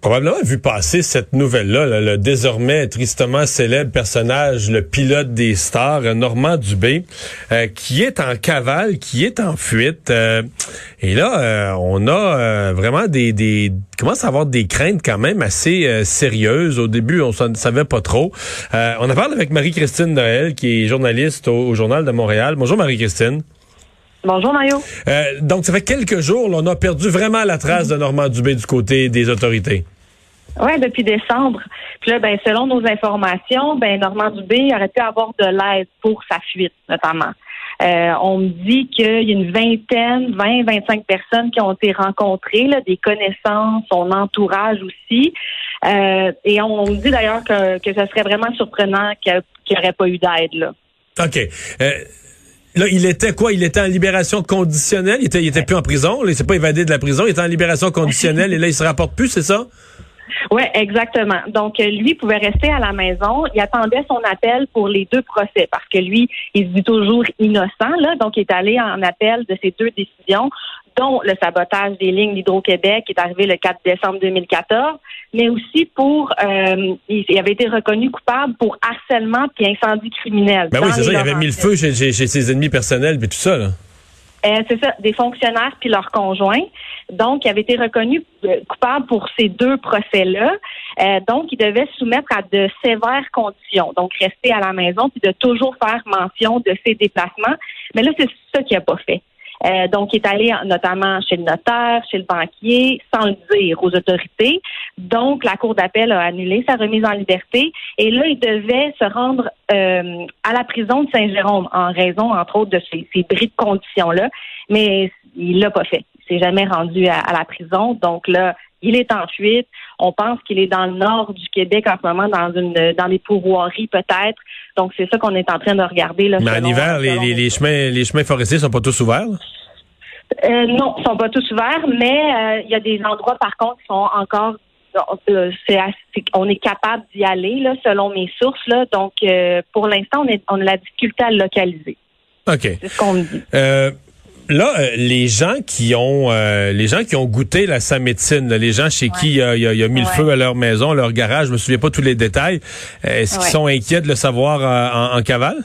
probablement vu passer cette nouvelle-là, là, le désormais tristement célèbre personnage, le pilote des stars, Normand Dubé, euh, qui est en cavale, qui est en fuite. euh, et là, euh, on a euh, vraiment des, des commence à avoir des craintes quand même assez euh, sérieuses. Au début, on ne savait pas trop. Euh, on en parle avec Marie-Christine Noël, qui est journaliste au, au Journal de Montréal. Bonjour Marie-Christine. Bonjour Mario. Euh, donc, ça fait quelques jours, là, on a perdu vraiment la trace de Normand Dubé du côté des autorités. Oui, depuis décembre. Puis là, ben, selon nos informations, ben, Normand Dubé aurait pu avoir de l'aide pour sa fuite, notamment. Euh, on me dit qu'il y a une vingtaine, 20, 25 personnes qui ont été rencontrées, là, des connaissances, son entourage aussi. Euh, et on, me dit d'ailleurs que, que ce serait vraiment surprenant qu'il n'y aurait pas eu d'aide. là. OK. Euh, là, il était quoi? Il était en libération conditionnelle? Il était, il était plus en prison? Là, il s'est pas évadé de la prison. Il était en libération conditionnelle et là, il se rapporte plus, c'est ça? Oui, exactement. Donc, euh, lui pouvait rester à la maison. Il attendait son appel pour les deux procès parce que lui, il se dit toujours innocent. Là, donc, il est allé en appel de ces deux décisions, dont le sabotage des lignes d'Hydro-Québec qui est arrivé le 4 décembre 2014, mais aussi pour, euh, il, avait été reconnu coupable pour harcèlement puis incendie criminel. Ben oui, c'est ça. Il avait mis le feu chez- chez ses ennemis personnels puis tout ça, là. Euh, c'est ça, des fonctionnaires puis leurs conjoints. Donc, il avait été reconnu euh, coupable pour ces deux procès-là. Euh, donc, il devait se soumettre à de sévères conditions. Donc, rester à la maison puis de toujours faire mention de ses déplacements. Mais là, c'est ça qu'il n'a pas fait. Euh, donc, il est allé en- notamment chez le notaire, chez le banquier, sans le dire aux autorités. Donc, la Cour d'appel a annulé sa remise en liberté. Et là, il devait se rendre euh, à la prison de Saint-Jérôme en raison, entre autres, de ces, ces bris de conditions-là. Mais il l'a pas fait. Il s'est jamais rendu à, à la prison. Donc là, il est en fuite. On pense qu'il est dans le nord du Québec en ce moment, dans une dans les pourvoiries peut-être. Donc c'est ça qu'on est en train de regarder. Là, Mais en hiver, les, selon- les, les chemins, les chemins forestiers sont pas tous ouverts. Euh, non, ils sont pas tous ouverts, mais euh, il y a des endroits par contre qui sont encore euh, assez- on est capable d'y aller là, selon mes sources là. Donc euh, pour l'instant, on, est, on a la difficulté à le localiser. OK. C'est ce qu'on me dit. Euh, là, euh, les gens qui ont euh, les gens qui ont goûté la sa médecine, là, les gens chez qui il a, il a- mis le feu à leur maison, leur garage, je me souviens pas tous les détails. Est-ce qu'ils sont inquiets de le savoir euh, en, en cavale?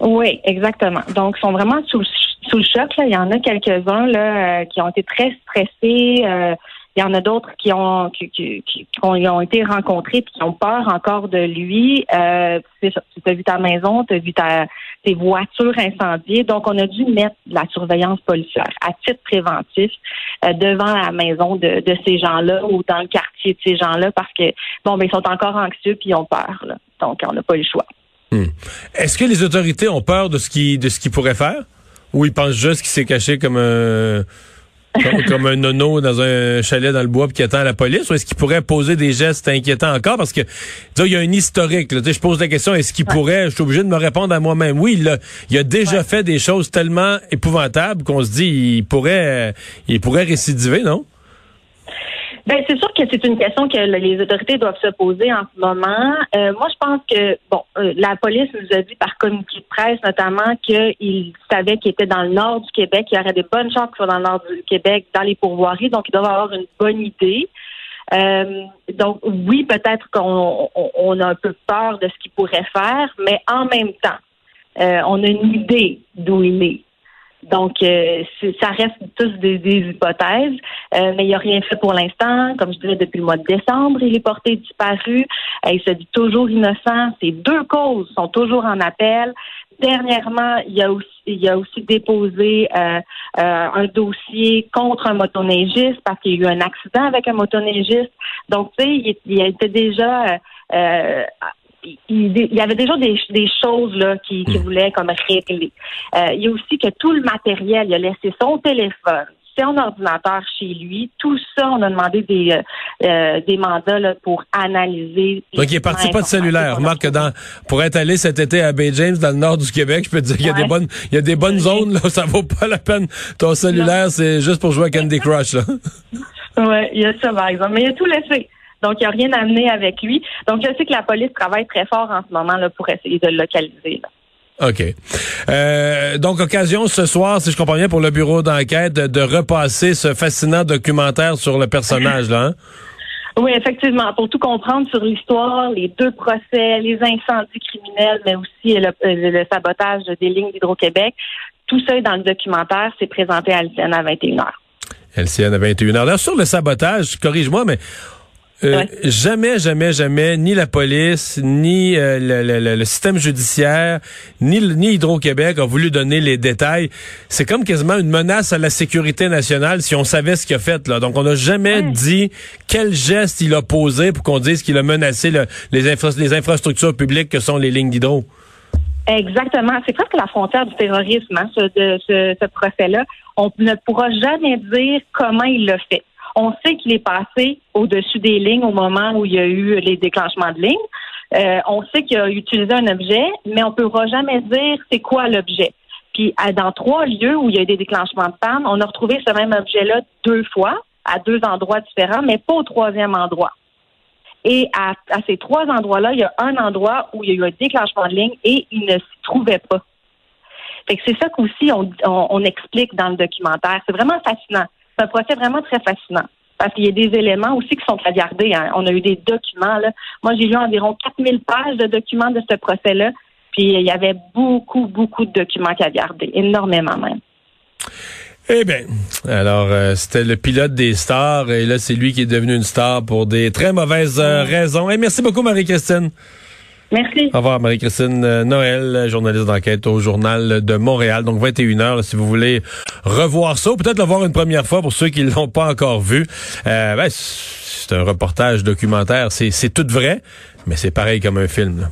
Oui, exactement. Donc, ils sont vraiment sous, le- sous le choc. Là. Il y en a quelques-uns là, euh, qui ont été très stressés. Euh, il y en a d'autres qui ont qui, ont, été rencontrés puis qui ont peur encore de lui. Euh. Tu as vu ta maison, tu as vu ta, tes voitures incendiées. Donc, on a dû mettre la surveillance policière à titre préventif euh, devant la maison de, de ces gens-là ou dans le quartier de ces gens-là parce que, bon, ben, ils sont encore anxieux puis ils ont peur. Donc, on n'a pas le choix. Est-ce que les autorités ont peur de ce qu'ils de ce pourraient faire? Ou ils pensent juste qu'il s'est caché comme un comme, comme un nono dans un chalet dans le bois qui attend la police? Ou est-ce qu'il pourrait poser des gestes inquiétants encore? Parce que il y a un historique. Là. Je pose la question, est-ce qu'il pourrait, je suis obligé de me répondre à moi-même. Oui, il a, il a déjà fait des choses tellement épouvantables qu'on se dit il pourrait il pourrait récidiver, non? Ben, c'est sûr que c'est une question que les autorités doivent se poser en ce moment. Euh, moi, je pense que bon, euh, la police nous a dit par communiqué de presse notamment qu'il savait qu'il était dans le nord du Québec. Il y aurait des bonnes chances qu'il soit dans le nord du Québec, dans les pourvoiries, donc ils doivent avoir une bonne idée. Euh, donc oui, peut-être qu'on on, a un peu peur de ce qu'il pourrait faire, mais en même temps, euh, on a une idée d'où il est. Donc, euh, ça reste tous des, des hypothèses, euh, mais il n'a rien fait pour l'instant. Comme je disais, depuis le mois de décembre, il est porté disparu. Il se dit toujours innocent. Ces deux causes sont toujours en appel. Dernièrement, il a aussi, il a aussi déposé euh, euh, un dossier contre un motoneigiste parce qu'il y a eu un accident avec un motoneigiste. Donc, tu sais, il, il était déjà euh, euh, il, il y avait déjà des, des choses là qui, qui voulaient comme régler. Euh, il y a aussi que tout le matériel, il a laissé son téléphone, son ordinateur chez lui. Tout ça, on a demandé des euh, euh, des mandats là, pour analyser. Donc, il est parti pas de cellulaire. Remarque que dans, pour être allé cet été à Bay James, dans le nord du Québec, je peux te dire qu'il y a Ouais. des bonnes, il y a des bonnes zones, là, ça vaut pas la peine. Ton cellulaire, c'est juste pour jouer à Candy Crush, là. Oui, il y a ça, par exemple. Mais il a tout laissé. Donc, il n'a rien amené avec lui. Donc, je sais que la police travaille très fort en ce moment là, pour essayer de le localiser. OK. Euh, donc, occasion ce soir, si je comprends bien, pour le bureau d'enquête, de, repasser ce fascinant documentaire sur le personnage, là. Hein? Oui, effectivement. Pour tout comprendre sur l'histoire, les deux procès, les incendies criminels, mais aussi le, sabotage des lignes d'Hydro-Québec, tout ça est dans le documentaire. C'est présenté à LCN à 21h. LCN à 21h. Là, sur le sabotage, corrige-moi, mais euh, jamais, jamais, jamais, ni la police, ni euh, le, système judiciaire, ni, ni Hydro-Québec a voulu donner les détails. C'est comme quasiment une menace à la sécurité nationale si on savait ce qu'il a fait. Là. Donc, on n'a jamais dit quel geste il a posé pour qu'on dise qu'il a menacé les, les infrastructures publiques que sont les lignes d'hydro. Exactement. C'est presque la frontière du terrorisme, hein, ce, de, ce, ce procès-là. On ne pourra jamais dire comment il l'a fait. On sait qu'il est passé au-dessus des lignes au moment où il y a eu les déclenchements de lignes. Euh, on sait qu'il a utilisé un objet, mais on ne pourra jamais dire c'est quoi l'objet. Puis dans trois lieux où il y a eu des déclenchements de panne, on a retrouvé ce même objet-là deux fois, à deux endroits différents, mais pas au troisième endroit. Et à, ces trois endroits-là, il y a un endroit où il y a eu un déclenchement de ligne et il ne s'y trouvait pas. c'est ça qu'aussi on, on explique dans le documentaire. C'est vraiment fascinant. C'est un procès vraiment très fascinant. Parce qu'il y a des éléments aussi qui sont à garder. Hein. On a eu des documents. Là. Moi, j'ai lu environ 4000 pages de documents de ce procès-là. Puis il y avait beaucoup, beaucoup de documents à garder. Énormément même. Eh bien, alors euh, c'était le pilote des stars et là c'est lui qui est devenu une star pour des très mauvaises euh, raisons. Et merci beaucoup Marie-Christine. Merci. Au revoir, Marie-Christine euh, Noël, journaliste d'enquête au Journal de Montréal. Donc, 21h, si vous voulez revoir ça, ou peut-être le voir une première fois pour ceux qui ne l'ont pas encore vu. Euh, ben, c'est un reportage documentaire. C'est tout vrai, mais c'est pareil comme un film.